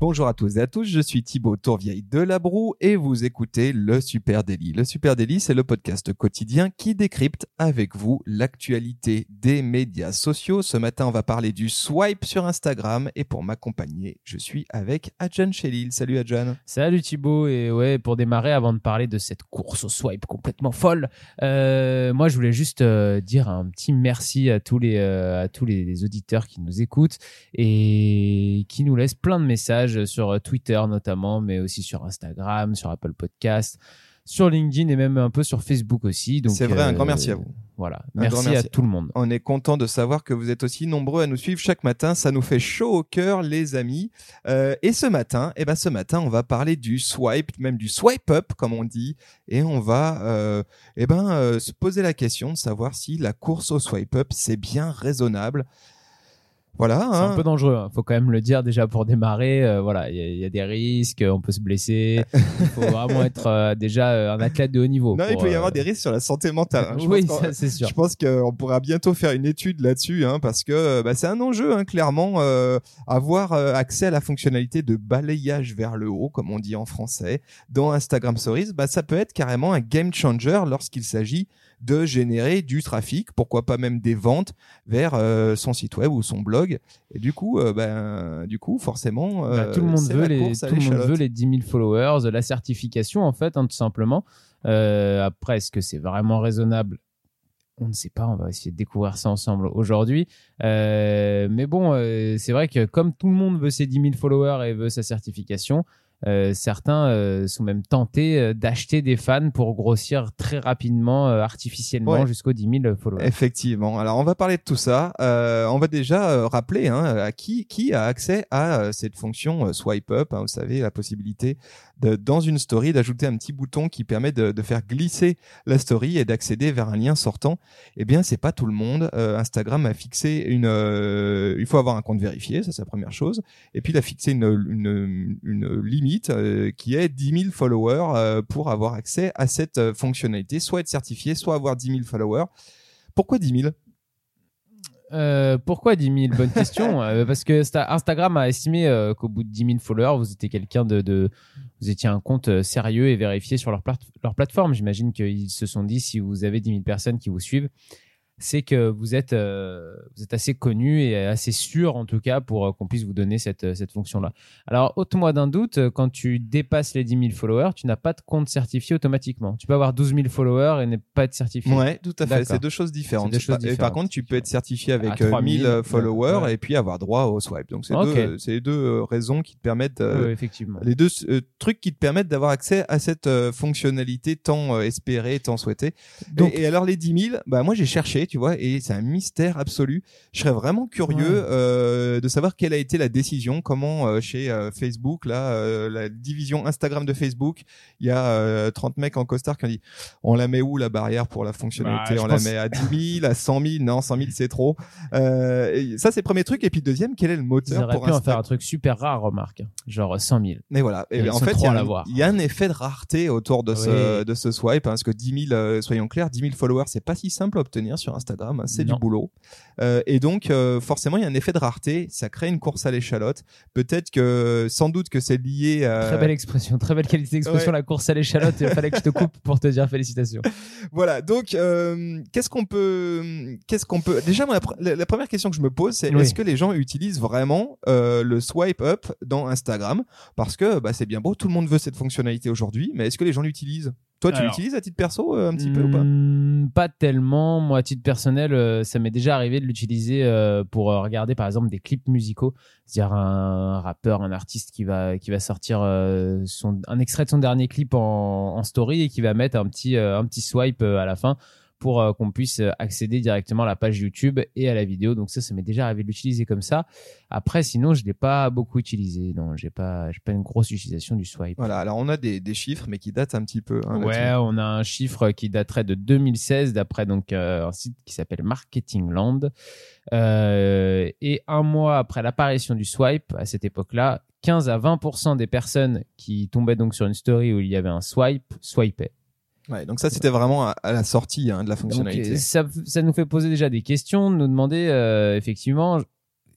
Bonjour à tous et à tous, je suis Thibaut Tourvieille de Labroue et vous écoutez le Super Daily. Le Super Daily, c'est le podcast quotidien qui décrypte avec vous l'actualité des médias sociaux. Ce matin, on va parler du swipe sur Instagram et pour m'accompagner, je suis avec Adjan Chelil. Salut Adjan. Salut Thibaut et ouais, pour démarrer, avant de parler de cette course au swipe complètement folle, euh, moi je voulais juste euh, dire un petit merci euh, à tous les auditeurs qui nous écoutent et qui nous laissent plein de messages sur euh, Twitter notamment, mais aussi sur Instagram, sur Apple Podcast, sur LinkedIn et même un peu sur Facebook aussi. C'est vrai, un grand merci à vous. Voilà, merci, à tout le monde. On est content de savoir que vous êtes aussi nombreux à nous suivre chaque matin. Ça nous fait chaud au cœur, les amis. Euh, et ce matin, eh ben ce matin, on va parler du swipe, même du swipe up, comme on dit, et on va, euh, eh ben, se poser la question de savoir si la course au swipe up c'est bien raisonnable. Voilà. C'est un hein. peu dangereux. Il hein. faut quand même le dire déjà pour démarrer. Euh, voilà, il y, a des risques, on peut se blesser. Il faut vraiment être euh, déjà euh, un athlète de haut niveau. Non, il peut y avoir des risques sur la santé mentale. Hein. oui, c'est sûr. Je pense qu'on pourra bientôt faire une étude là-dessus, hein, parce que bah, c'est un enjeu, hein, clairement, avoir accès à la fonctionnalité de balayage vers le haut, comme on dit en français, dans Instagram Stories. Bah, ça peut être carrément un game changer lorsqu'il s'agit de générer du trafic, pourquoi pas même des ventes vers euh, son site web ou son blog. Et du coup, euh, ben, du coup, forcément, bah, tout le monde veut les, tout le monde veut les 10 000 followers, la certification en fait, hein, tout simplement. Euh, après, est-ce que c'est vraiment raisonnable? On ne sait pas, on va essayer de découvrir ça ensemble aujourd'hui. mais bon, c'est vrai que comme tout le monde veut ses 10 000 followers et veut sa certification, euh, certains euh, sont même tentés euh, d'acheter des fans pour grossir très rapidement, artificiellement, jusqu'aux 10 000 followers. Effectivement. Alors, on va parler de tout ça. on va déjà rappeler hein, à qui, qui a accès à cette fonction swipe up. Hein, vous savez, la possibilité de, dans une story d'ajouter un petit bouton qui permet de, de faire glisser la story et d'accéder vers un lien sortant. Eh bien, c'est pas tout le monde. Instagram a fixé une. il faut avoir un compte vérifié, ça c'est la première chose. Et puis, il a fixé une, une, une limite euh, qui est 10 000 followers euh, pour avoir accès à cette euh, fonctionnalité, soit être certifié, soit avoir 10 000 followers. Pourquoi 10 000 pourquoi 10 000 Bonne question. parce que Instagram a estimé qu'au bout de 10 000 followers, vous étiez quelqu'un de, vous étiez un compte sérieux et vérifié sur leur, leur plateforme. J'imagine qu'ils se sont dit si vous avez 10 000 personnes qui vous suivent, c'est que vous êtes, euh, vous êtes assez connu et assez sûr, en tout cas, pour euh, qu'on puisse vous donner cette, euh, cette fonction-là. Alors, ôte-moi d'un doute, quand tu dépasses les 10 000 followers, tu n'as pas de compte certifié automatiquement. Tu peux avoir 12 000 followers et ne pas être certifié. Ouais, tout à fait. C'est deux choses différentes. Et par contre, tu peux être certifié avec 1000 followers et puis avoir droit au swipe. Donc, c'est deux, les deux raisons qui te permettent, effectivement. les deux trucs qui te permettent d'avoir accès à cette fonctionnalité tant espérée, tant souhaitée. Donc, et, et alors, les 10 000, bah, moi, j'ai cherché tu vois, et c'est un mystère absolu. Je serais vraiment curieux euh, de savoir quelle a été la décision, comment euh, chez euh, Facebook, là, la division Instagram de Facebook, il y a 30 mecs en costard qui ont dit, on la met où la barrière pour la fonctionnalité? Bah, On la met à 10 000, à 100 000 Non, 100 000 c'est trop. ça c'est le premier truc. Et puis deuxième, quel est le moteur pour pu en faire un truc super rare, remarque, genre 100 000. Mais voilà. Et, en fait, il y, y, a un effet de rareté autour de ce de ce swipe, hein, parce que 10 000, soyons clairs, 10 000 followers, c'est pas si simple à obtenir sur Instagram, hein, c'est du boulot. Euh, et donc euh, forcément il y a un effet de rareté, ça crée une course à l'échalote. Peut-être que sans doute que c'est lié à très belle expression, très belle qualité d'expression la course à l'échalote. il fallait que je te coupe pour te dire félicitations. Voilà donc euh, qu'est-ce qu'on peut qu'est-ce qu'on peut déjà la, première question que je me pose c'est est-ce que les gens utilisent vraiment le swipe up dans Instagram? Parce que bah, c'est bien beau tout le monde veut cette fonctionnalité aujourd'hui mais est-ce que les gens l'utilisent? Toi, tu l'utilises à titre perso un petit peu ou pas hmm, Pas tellement. Moi, à titre personnel, euh, ça m'est déjà arrivé de l'utiliser euh, pour euh, regarder par exemple des clips musicaux, c'est-à-dire un, rappeur, un artiste qui va qui va sortir son, un extrait de son dernier clip en, en, story et qui va mettre un petit un petit swipe à la fin pour euh, qu'on puisse euh, accéder directement à la page YouTube et à la vidéo. Donc ça, ça m'est déjà arrivé de l'utiliser comme ça. Après, sinon, je l'ai pas beaucoup utilisé. Non, j'ai pas, j'ai pas une grosse utilisation du swipe. Voilà. Alors on a des, des chiffres, mais qui datent un petit peu. Hein, ouais, on a un chiffre qui daterait de 2016 d'après donc euh, un site qui s'appelle Marketingland. Euh, et un mois après l'apparition du swipe, à cette époque-là, 15 à 20% des personnes qui tombaient donc sur une story où il y avait un swipe swipaient. Ouais, donc ça c'était vraiment à, à la sortie hein, de la fonctionnalité. euh, ça, ça nous fait poser déjà des questions, nous demander euh, effectivement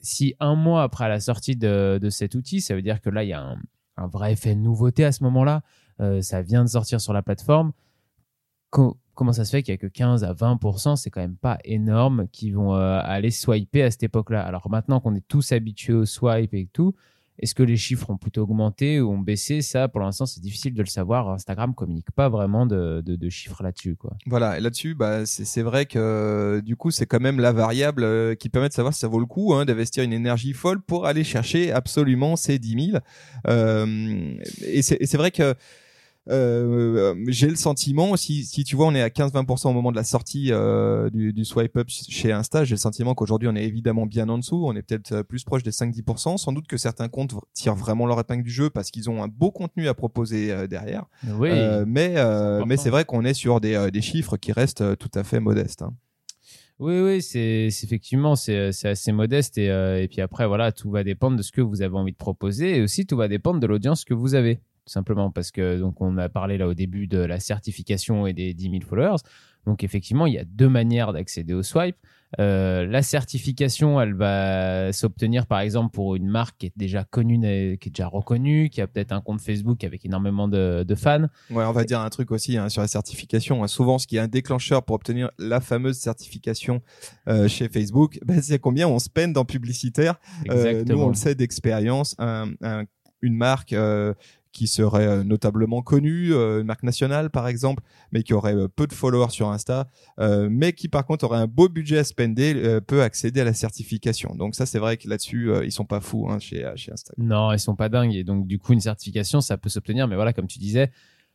si un mois après la sortie de, de cet outil, ça veut dire que là, il y a un, un vrai effet de nouveauté à ce moment-là, euh, ça vient de sortir sur la plateforme. Co- comment ça se fait qu'il y a que 15 à 20%, c'est quand même pas énorme, qui vont euh, aller swiper à cette époque-là? Alors maintenant qu'on est tous habitués au swipe et tout, est-ce que les chiffres ont plutôt augmenté ou ont baissé? Ça, pour l'instant, c'est difficile de le savoir. Instagram communique pas vraiment de, chiffres là-dessus, quoi. Voilà, et là-dessus, bah, c'est vrai que euh, du coup, c'est quand même la variable euh, qui permet de savoir si ça vaut le coup hein, d'investir une énergie folle pour aller chercher absolument ces 10 000. Euh, et c'est vrai que j'ai le sentiment, si, si tu vois, on est à 15-20% au moment de la sortie euh, du, du swipe up chez Insta, j'ai le sentiment qu'aujourd'hui on est évidemment bien en dessous, on est peut-être euh, plus proche des 5-10%. Sans doute que certains comptes tirent vraiment leur épingle du jeu parce qu'ils ont un beau contenu à proposer euh, derrière. Oui. Euh, mais euh, mais c'est vrai qu'on est sur des, euh, des chiffres qui restent euh, tout à fait modestes. hein. Oui, oui, c'est effectivement c'est c'est assez modeste et, euh, et puis après voilà tout va dépendre de ce que vous avez envie de proposer et aussi tout va dépendre de l'audience que vous avez tout simplement parce que donc on a parlé là au début de la certification et des 10 000 followers donc effectivement il y a deux manières d'accéder au swipe Euh, la certification elle va s'obtenir par exemple pour une marque qui est déjà connue qui est déjà reconnue qui a peut-être un compte Facebook avec énormément de, de fans Ouais, on va dire un truc aussi hein, sur la certification. hein. Souvent, ce qui est un déclencheur pour obtenir la fameuse certification euh, chez Facebook, ben, c'est combien on se peine dans publicitaire. Euh, nous, on le sait d'expérience. Un, un- une marque euh, qui serait euh, notablement connue, euh, une marque nationale par exemple, mais qui aurait euh, peu de followers sur Insta, mais qui par contre aurait un beau budget à spender, peut accéder à la certification. Donc ça, c'est vrai que là-dessus, ils sont pas fous hein, chez, chez Insta. Non, ils sont pas dingues. Et donc, du coup, une certification, ça peut s'obtenir. Mais voilà, comme tu disais,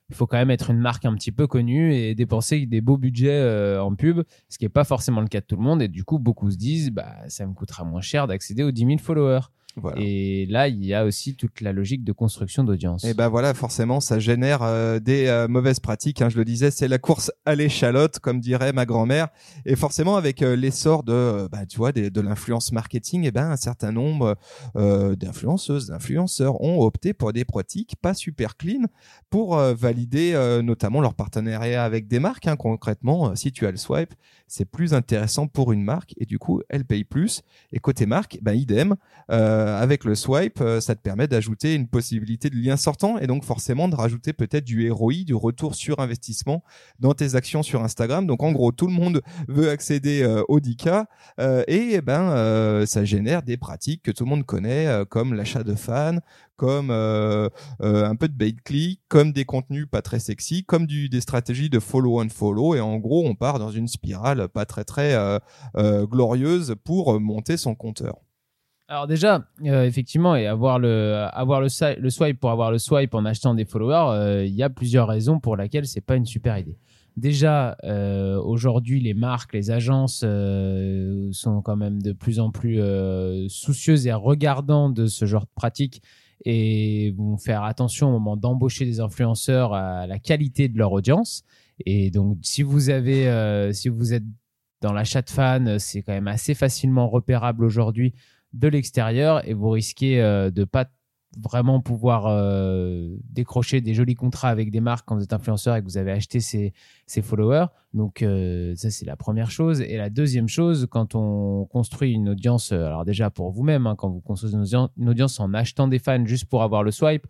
il faut quand même être une marque un petit peu connue et dépenser des beaux budgets euh, en pub, ce qui n'est pas forcément le cas de tout le monde. Et du coup, beaucoup se disent, bah, ça me coûtera moins cher d'accéder aux 10 000 followers. Voilà. Et là, il y a aussi toute la logique de construction d'audience. Et ben voilà, forcément, ça génère euh, des euh, mauvaises pratiques. Hein, je le disais, c'est la course à l'échalote, comme dirait ma grand-mère. Et forcément, avec euh, l'essor de, bah, tu vois, des- de l'influence marketing, et ben un certain nombre d'influenceuses, d'influenceurs ont opté pour des pratiques pas super clean pour valider notamment leur partenariat avec des marques. Hein. Concrètement, si tu as le swipe, c'est plus intéressant pour une marque et du coup, elle paye plus. Et côté marque, ben idem. Euh, avec le swipe, euh, ça te permet d'ajouter une possibilité de lien sortant et donc forcément de rajouter peut-être du ROI, du retour sur investissement dans tes actions sur Instagram. Donc en gros, tout le monde veut accéder euh, au 10K euh, et eh ben euh, ça génère des pratiques que tout le monde connaît euh, comme l'achat de fans, comme euh, euh, un peu de bait click, comme des contenus pas très sexy, comme des stratégies de follow on follow et en gros on part dans une spirale pas très très euh, euh, glorieuse pour euh, monter son compteur. Alors déjà, euh, effectivement, et avoir le avoir le, swipe pour avoir le swipe en achetant des followers, euh, il y a plusieurs raisons pour lesquelles c'est pas une super idée. Déjà, euh, aujourd'hui, les marques, les agences sont quand même de plus en plus soucieuses et regardant de ce genre de pratique et vont faire attention au moment d'embaucher des influenceurs à la qualité de leur audience. Et donc, si vous avez, si vous êtes dans l'achat de fans, c'est quand même assez facilement repérable aujourd'hui de l'extérieur et vous risquez euh, de pas vraiment pouvoir euh, décrocher des jolis contrats avec des marques quand vous êtes influenceur et que vous avez acheté ces, ces followers. Donc euh, ça c'est la première chose. Et la deuxième chose, quand on construit une audience, alors déjà pour vous-même, hein, quand vous construisez une audience en achetant des fans juste pour avoir le swipe,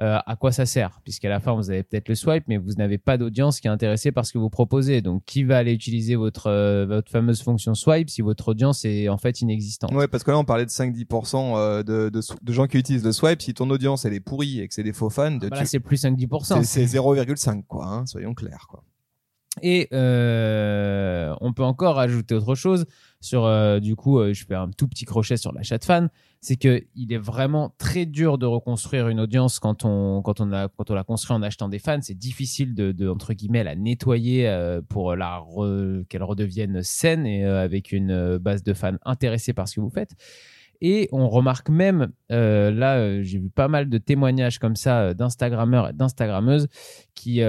euh, à quoi ça sert? Puisqu'à la fin, vous avez peut-être le swipe, mais vous n'avez pas d'audience qui est intéressée par ce que vous proposez. Donc, qui va aller utiliser votre, euh, votre fameuse fonction swipe si votre audience est en fait inexistante? Ouais, parce que là, on parlait de 5-10% euh, de, de, de gens qui utilisent le swipe. Si ton audience, elle est pourrie et que c'est des faux fans, de Bah là, tu- c'est plus 5-10%. c'est c'est 0,5, quoi, hein, soyons clairs, quoi. Et euh, on peut encore ajouter autre chose sur, euh, du coup, euh, je fais un tout petit crochet sur l'achat de fans, c'est que il est vraiment très dur de reconstruire une audience quand on quand on a quand on l'a construit en achetant des fans. C'est difficile de, de entre guillemets la nettoyer euh, pour la re- qu'elle redevienne saine et euh, avec une euh, base de fans intéressés par ce que vous faites. Et on remarque même, euh, là, j'ai vu pas mal de témoignages comme ça d'Instagrammeurs et d'Instagrammeuses qui,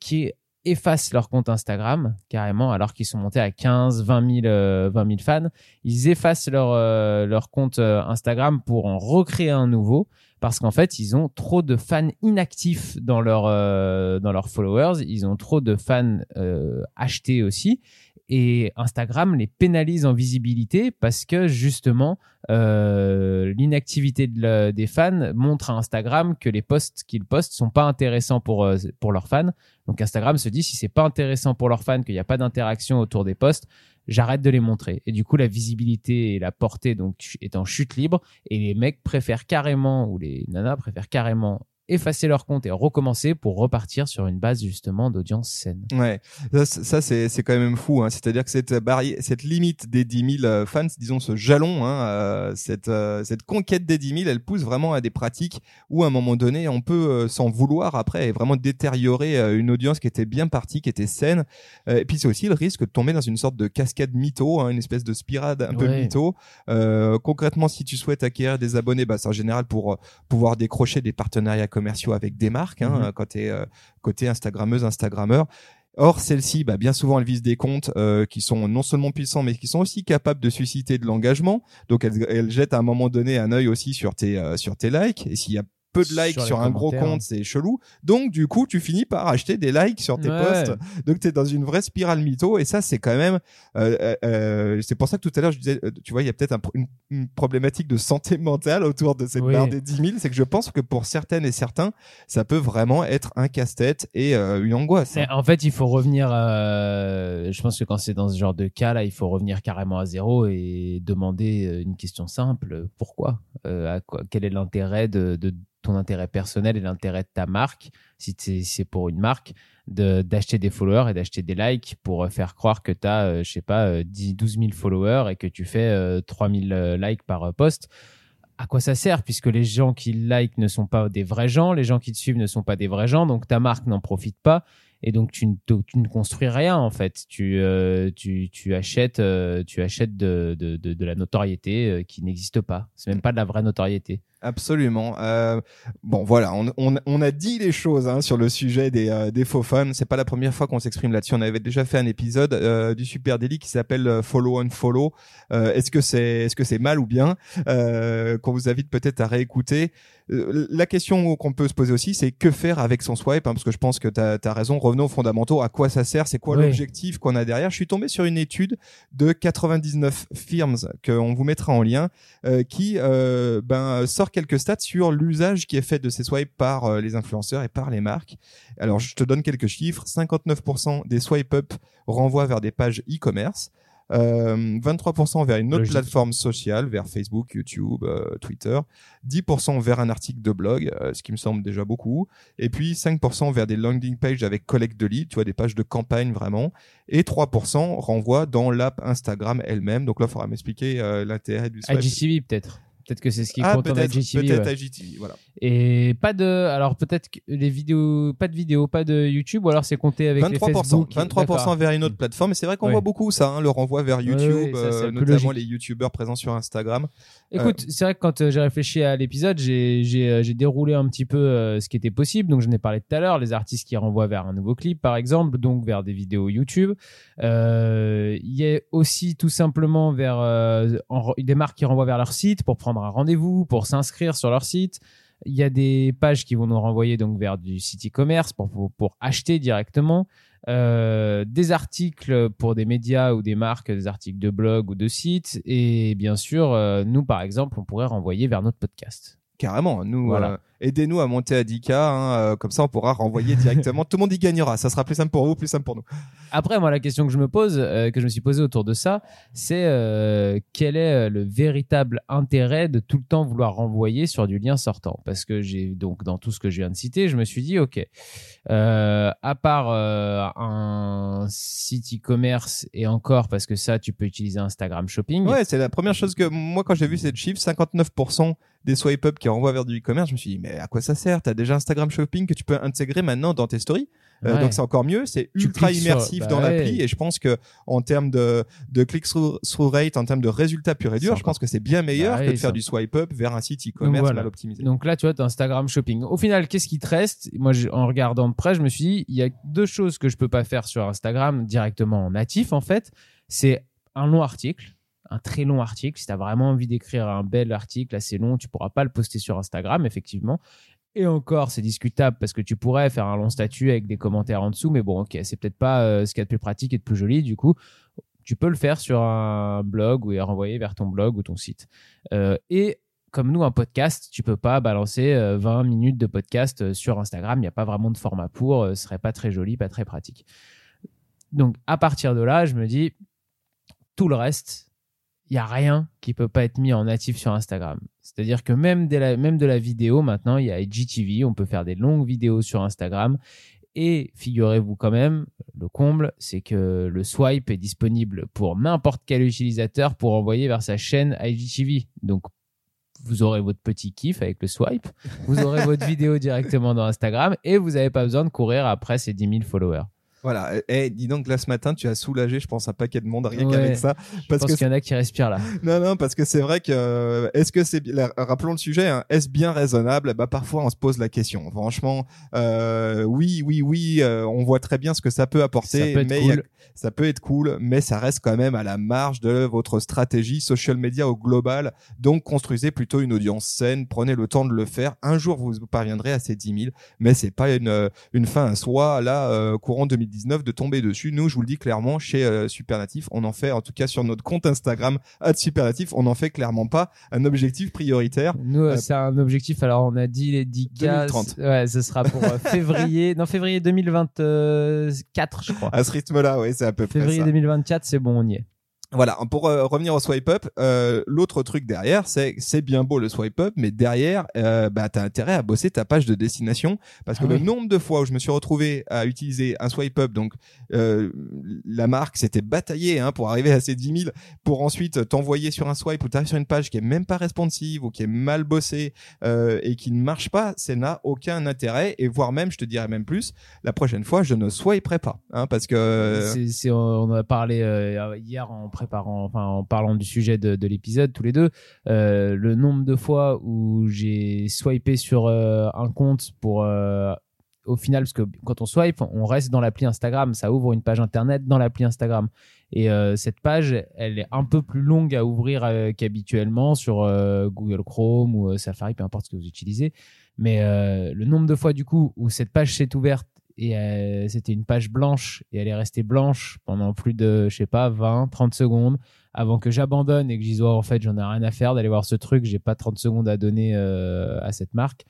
qui effacent leur compte Instagram carrément alors qu'ils sont montés à 15, 20 000, euh, 20 000 fans. Ils effacent leur, euh, leur compte euh, Instagram pour en recréer un nouveau parce qu'en fait, ils ont trop de fans inactifs dans leur euh, dans leurs followers, ils ont trop de fans euh, achetés aussi et Instagram les pénalise en visibilité parce que justement euh, l'inactivité des fans montre à Instagram que les posts qu'ils postent sont pas intéressants pour euh, pour leurs fans. Donc Instagram se dit si c'est pas intéressant pour leurs fans, qu'il n'y a pas d'interaction autour des posts, j'arrête de les montrer. Et du coup la visibilité et la portée donc est en chute libre et les mecs préfèrent carrément ou les nanas préfèrent carrément effacer leur compte et recommencer pour repartir sur une base justement d'audience saine. Ouais, ça, c'est- ça c'est quand même fou. Hein. C'est-à-dire que cette barrière, cette limite des 10 000 euh, fans, disons ce jalon, hein, euh, cette euh, cette conquête des 10 000, elle pousse vraiment à des pratiques où à un moment donné, on peut euh, s'en vouloir après et vraiment détériorer euh, une audience qui était bien partie, qui était saine. Et puis c'est aussi le risque de tomber dans une sorte de cascade mytho, hein, une espèce de spirale un peu mytho. Euh, concrètement, si tu souhaites acquérir des abonnés, bah, c'est en général pour pouvoir décrocher des partenariats commerciaux avec des marques, hein, Mhm. quand tu es côté Instagrammeuse, Instagrammeur. Or, celles-ci, bah, bien souvent, elles visent des comptes euh, qui sont non seulement puissants, mais qui sont aussi capables de susciter de l'engagement. Donc, elles, elles jettent à un moment donné un œil aussi sur tes, euh, sur tes likes. Et s'il y a peu de likes Sur un gros compte, c'est chelou. Donc, du coup, tu finis par acheter des likes sur tes Ouais. posts. Donc, tu es dans une vraie spirale mytho. Et ça, c'est quand même... euh, euh, euh, c'est pour ça que tout à l'heure, je disais, euh, tu vois, il y a peut-être un une, une problématique de santé mentale autour de cette Oui. barre des 10 000. C'est que je pense que pour certaines et certains, ça peut vraiment être un casse-tête et euh, une angoisse. Mais en fait, il faut revenir. euh, je pense que quand c'est dans ce genre de cas là, il faut revenir carrément à zéro et demander une question simple pourquoi? Euh, à quoi, Quel est l'intérêt de, de ton intérêt personnel et l'intérêt de ta marque Si c'est pour une marque, de- d'acheter des followers et d'acheter des likes pour euh, faire croire que tu as, je sais pas, euh, 10, 12 000 followers et que tu fais euh, 3 000 euh, likes par euh, post. À quoi ça sert puisque les gens qui like ne sont pas des vrais gens, les gens qui te suivent ne sont pas des vrais gens, donc ta marque n'en profite pas et donc tu ne, tu ne construis rien en fait. Tu, euh, tu, tu achètes, euh, tu achètes de, de, de, de la notoriété euh, qui n'existe pas. C'est même pas de la vraie notoriété. Absolument. Euh, bon, voilà, on, on, on a dit les choses hein, sur le sujet des, euh, des faux fans. C'est pas la première fois qu'on s'exprime là-dessus. On avait déjà fait un épisode euh, du Super Daily qui s'appelle euh, Follow on Follow. Euh, est-ce que c'est est-ce que c'est mal ou bien euh, Qu'on vous invite peut-être à réécouter? La question qu'on peut se poser aussi, c'est que faire avec son swipe hein, Parce que je pense que tu as, raison. Revenons aux fondamentaux. À quoi ça sert? C'est quoi Oui. l'objectif qu'on a derrière? Je suis tombé sur une étude de 99 firms qu'on vous mettra en lien euh, qui ben, sort quelques stats sur l'usage qui est fait de ces swipes par euh, les influenceurs et par les marques. Alors, je te donne quelques chiffres. 59% des swipe up renvoient vers des pages e-commerce. Euh, 23% vers une autre Logique. plateforme sociale, vers Facebook, YouTube, euh, Twitter. 10% vers un article de blog, euh, ce qui me semble déjà beaucoup. Et puis 5% vers des landing pages avec collecte de leads, tu vois, des pages de campagne vraiment. Et 3% renvoient dans l'app Instagram elle-même. Donc là, il faudra m'expliquer euh, l'intérêt du swipe. IGTV peut-être. Peut-être que c'est ce qui Ah, compte en IGTV. peut-être ouais. IGTV, voilà. Et pas de. Alors peut-être que les vidéos, pas de vidéos, pas de YouTube, ou alors c'est compté avec les 23%, Facebook. 23% D'accord. vers une autre plateforme. Et c'est vrai qu'on Ouais. voit beaucoup ça, hein, le renvoi vers YouTube, ouais, ça, c'est euh, notamment les YouTubeurs présents sur Instagram. Écoute, c'est vrai que quand euh, j'ai réfléchi à l'épisode, j'ai euh, déroulé un petit peu euh, ce qui était possible. Donc, je n'ai parlé tout à l'heure, les artistes qui renvoient vers un nouveau clip, par exemple, donc vers des vidéos YouTube. Euh, Il y a aussi tout simplement vers euh, en- des marques qui renvoient vers leur site pour prendre un rendez-vous, pour s'inscrire sur leur site. Il y a des pages qui vont nous renvoyer donc vers du site e-commerce pour, acheter directement. Euh, des articles pour des médias ou des marques, des articles de blog ou de sites. Et bien sûr, euh, nous, par exemple, on pourrait renvoyer vers notre podcast. Carrément, nous, Voilà. euh, aidez-nous à monter à 10K, hein, euh, comme ça on pourra renvoyer directement. Tout le monde y gagnera, ça sera plus simple pour vous, plus simple pour nous. Après, moi, la question que je me pose, euh, que je me suis posée autour de ça, c'est quel est le véritable intérêt de tout le temps vouloir renvoyer sur du lien sortant? Parce que j'ai donc dans tout ce que je viens de citer, je me suis dit, ok, à part un site e-commerce et encore parce que ça, tu peux utiliser Instagram Shopping. Ouais, c'est la première chose que moi quand j'ai vu cette chiffre, 59% des swipe up qui renvoient vers du e-commerce, je me suis dit mais à quoi ça sert? T'as déjà Instagram Shopping que tu peux intégrer maintenant dans tes stories, Euh, Ouais. donc c'est encore mieux. C'est ultra sur- immersif bah dans ouais. l'appli et je pense que en termes de de click through through rate, en termes de résultats pur et dur, je pense que c'est bien meilleur Bah que ouais, de faire du swipe up vers un site e-commerce voilà. mal optimisé. Donc là, tu vois, Instagram Shopping. Au final, qu'est-ce qui te reste? Moi, en regardant de près, je me suis dit, il y a deux choses que je peux pas faire sur Instagram directement en natif, en fait. C'est un long article, un très long article. Si tu as vraiment envie d'écrire un bel article assez long, tu pourras pas le poster sur Instagram, effectivement. Et encore, c'est discutable parce que tu pourrais faire un long statut avec des commentaires en dessous, mais bon, ok, c'est peut-être pas euh, ce qu'il y a de plus pratique et de plus joli. Du coup, tu peux le faire sur un blog ou et renvoyer vers ton blog ou ton site. Euh, et comme nous, un podcast, tu peux pas balancer 20 euh, minutes de podcast sur Instagram. Il n'y a pas vraiment de format pour. Ce serait pas très joli, pas très pratique. Donc, à partir de là, je me dis, tout le reste, il y a rien qui peut pas être mis en natif sur Instagram. C'est-à-dire que même de, la, même de la vidéo, maintenant, il y a IGTV. On peut faire des longues vidéos sur Instagram. Et figurez-vous quand même, le comble, c'est que le swipe est disponible pour n'importe quel utilisateur pour envoyer vers sa chaîne IGTV. Donc, vous aurez votre petit kiff avec le swipe, vous aurez votre vidéo directement dans Instagram et vous n'avez pas besoin de courir après ces 10 000 followers. Voilà. Et dis donc là ce matin, tu as soulagé, je pense, un paquet de monde rien qu'avec ça. Parce je pense qu'il y en a qui respirent là. Non, non, parce que c'est vrai que euh, est-ce que c'est rappelons le sujet, hein, est-ce bien raisonnable? Bah parfois on se pose la question. Franchement, euh, oui, oui, oui, euh, on voit très bien ce que ça peut apporter, ça peut mais cool. ça peut être cool, mais ça reste quand même à la marge de votre stratégie social media au global. Donc construisez plutôt une audience saine, prenez le temps de le faire. Un jour vous parviendrez à ces 10 000, mais c'est pas une une fin à soi. Là, courant 2010 de tomber dessus. Nous, je vous le dis clairement, chez euh, Supernatif, on en fait, en tout cas sur notre compte Instagram, Supernatif, on n'en fait clairement pas un objectif prioritaire. Nous, euh, c'est un objectif. Alors, on a dit les 10 cas. 2030. Ouais, ce sera pour euh, février. non, février 2024, je crois. À ce rythme-là, oui, c'est à peu février près ça. 2024, c'est bon, on y est. Voilà, pour euh, revenir au swipe up, euh, l'autre truc derrière, c'est c'est bien beau le swipe up, mais derrière, euh, bah t'as intérêt à bosser ta page de destination parce que Ah le oui. nombre de fois où je me suis retrouvé à utiliser un swipe up, donc euh, la marque s'était bataillée hein, pour arriver à ces 10 000, pour ensuite t'envoyer sur un swipe ou t'arrives sur une page qui est même pas responsive ou qui est mal bossée euh, et qui ne marche pas, ça n'a aucun intérêt et voire même, je te dirais même plus, la prochaine fois je ne swiperai pas, hein, parce que C'est- c'est- on en a parlé euh, hier en en parlant du sujet de, de l'épisode tous les deux. Euh, le nombre de fois où j'ai swipé sur euh, un compte pour euh, au final, parce que quand on swipe, on reste dans l'appli Instagram, ça ouvre une page internet dans l'appli Instagram. Et cette page, elle est un peu plus longue à ouvrir qu'habituellement sur Google Chrome ou Safari, peu importe ce que vous utilisez. Mais le nombre de fois du coup où cette page s'est ouverte et euh, c'était une page blanche et elle est restée blanche pendant plus de, je sais pas, 20, 30 secondes avant que j'abandonne et que je dise, oh, en fait, j'en ai rien à faire d'aller voir ce truc, j'ai pas 30 secondes à donner euh, à cette marque.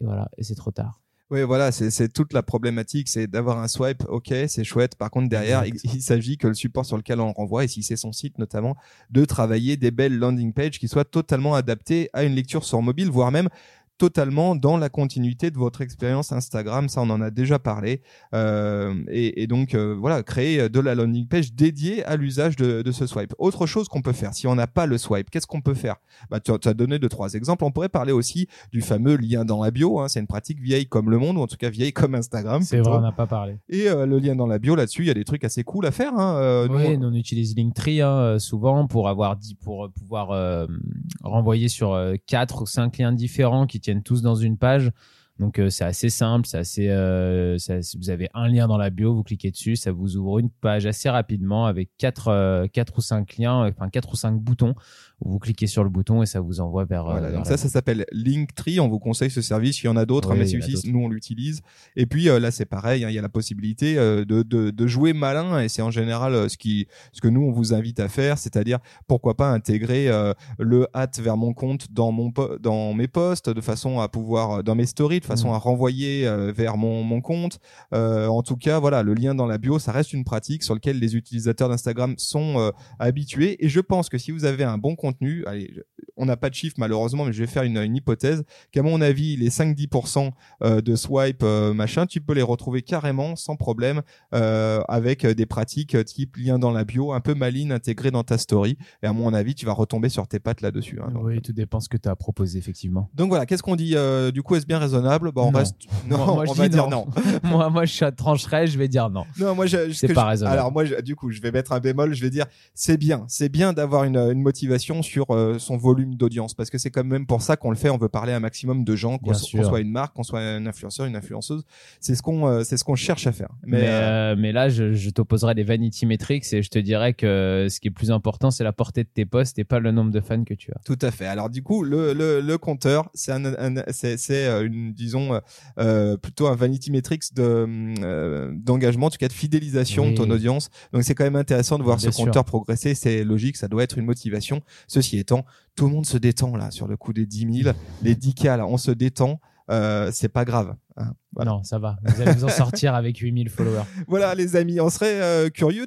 Et voilà, et c'est trop tard. Oui, voilà, c'est toute la problématique, c'est d'avoir un swipe, ok, c'est chouette. Par contre, derrière, il, s'agit que le support sur lequel on renvoie, et si c'est son site notamment, de travailler des belles landing pages qui soient totalement adaptées à une lecture sur mobile, voire même totalement dans la continuité de votre expérience Instagram. Ça, on en a déjà parlé. Euh, et, et donc, euh, voilà, créer de la landing page dédiée à l'usage de, de ce swipe. Autre chose qu'on peut faire, si on n'a pas le swipe, qu'est-ce qu'on peut faire? Bah, Tu as donné deux, trois exemples. On pourrait parler aussi du fameux lien dans la bio. Hein. C'est une pratique vieille comme le monde, ou en tout cas vieille comme Instagram. C'est vrai, on n'a pas parlé. Et euh, le lien dans la bio, là-dessus, il y a des trucs assez cool à faire. Hein. Euh, nous, oui, on utilise Linktree hein, euh, souvent pour avoir dit pour euh, pouvoir euh, renvoyer sur euh, quatre ou cinq liens différents qui tous dans une page. Donc euh, c'est assez simple, c'est assez. euh, vous avez un lien dans la bio, vous cliquez dessus, ça vous ouvre une page assez rapidement avec quatre, euh, quatre ou cinq liens, euh, enfin quatre ou cinq boutons. Vous cliquez sur le bouton et ça vous envoie vers. euh, Voilà, vers donc la- ça, ça s'appelle Linktree. On vous conseille ce service. Il y en a d'autres, Oui, hein, mais en a celui-ci, nous, on l'utilise. Et puis euh, là, c'est pareil. hein, il y a la possibilité euh, de, de, de jouer malin, et c'est en général ce qui, ce que nous, on vous invite à faire, c'est-à-dire pourquoi pas intégrer euh, le hâte vers mon compte dans mon dans mes posts, de façon à pouvoir dans mes stories, de façon Mm. à renvoyer euh, vers mon mon compte. Euh, en tout cas, voilà, le lien dans la bio, ça reste une pratique sur laquelle les utilisateurs d'Instagram sont euh, habitués. Et je pense que si vous avez un bon contenu, allez, on n'a pas de chiffre malheureusement, mais je vais faire une, une hypothèse qu'à mon avis, les 5-10% euh, de swipe euh, machin, tu peux les retrouver carrément sans problème euh, avec des pratiques type lien dans la bio, un peu maline intégrées dans ta story. Et à mon avis, tu vas retomber sur tes pattes là-dessus. hein. Oui, tout dépend ce que tu as proposé effectivement. donc voilà, qu'est-ce qu'on dit euh, Du coup, est-ce bien raisonnable? On Non. reste. Non, Moi- moi, je va dis dire non. non. moi, moi, je trancherai, je vais dire non. Non, moi, je, ce C'est pas je- raisonnable. Alors moi, je- du coup, je vais mettre un bémol. Je vais dire, c'est bien, c'est bien d'avoir une, une motivation sur euh, son volume d'audience parce que c'est quand même pour ça qu'on le fait. On veut parler à un maximum de gens, qu'on soit une marque, qu'on soit un influenceur, une influenceuse. C'est ce qu'on, euh, c'est ce qu'on cherche à faire. Mais, Mais, euh, euh, mais là, je, je t'opposerai des vanity metrics et je te dirais que ce qui est plus important, c'est la portée de tes posts et pas le nombre de fans que tu as. Tout à fait. Alors du coup, le, le, le compteur, c'est un, un- c'est, c'est euh, une disons euh, plutôt un vanity metrics de euh, d'engagement, en tout cas de fidélisation Oui. de ton audience. Donc c'est quand même intéressant de voir Bien ce sûr. compteur progresser. C'est logique, ça doit être une motivation. Ceci étant, tout le monde se détend là sur le coup des 10 000, les 10 k là, on se détend. Euh, c'est pas grave. hein. Voilà. Non, ça va. Vous allez vous en sortir avec 8000 followers. Voilà, les amis, on serait euh, curieux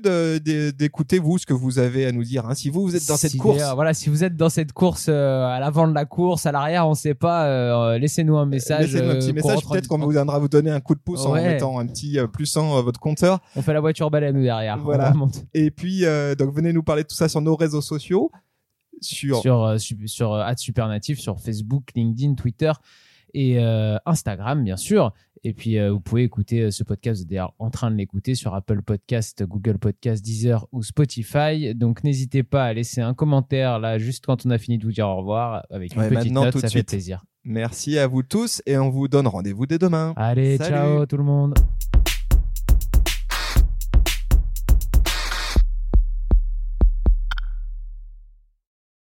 d'écouter vous ce que vous avez à nous dire. hein. Si vous vous êtes dans cette course, voilà, si vous êtes dans cette course euh, à l'avant de la course, à l'arrière, on sait pas, euh, laissez-nous un message. Laissez-nous un petit euh, qu'on message, peut-être qu'on vous viendra vous donner un coup de pouce en mettant un petit euh, plus 1 à votre compteur. On fait la voiture baleine nous derrière. Voilà. Et puis, euh, donc venez nous parler de tout ça sur nos réseaux sociaux. Sur, sur euh, su- sur euh, @supernatif sur Facebook, LinkedIn, Twitter et euh, Instagram bien sûr. Et puis euh, vous pouvez écouter ce podcast, vous êtes d'ailleurs en train de l'écouter sur Apple Podcast, Google Podcast, Deezer ou Spotify. Donc n'hésitez pas à laisser un commentaire là juste quand on a fini de vous dire au revoir avec une Ouais, petite note, ça fait plaisir. Merci à vous tous et on vous donne rendez-vous dès demain. Allez, Salut. ciao tout le monde.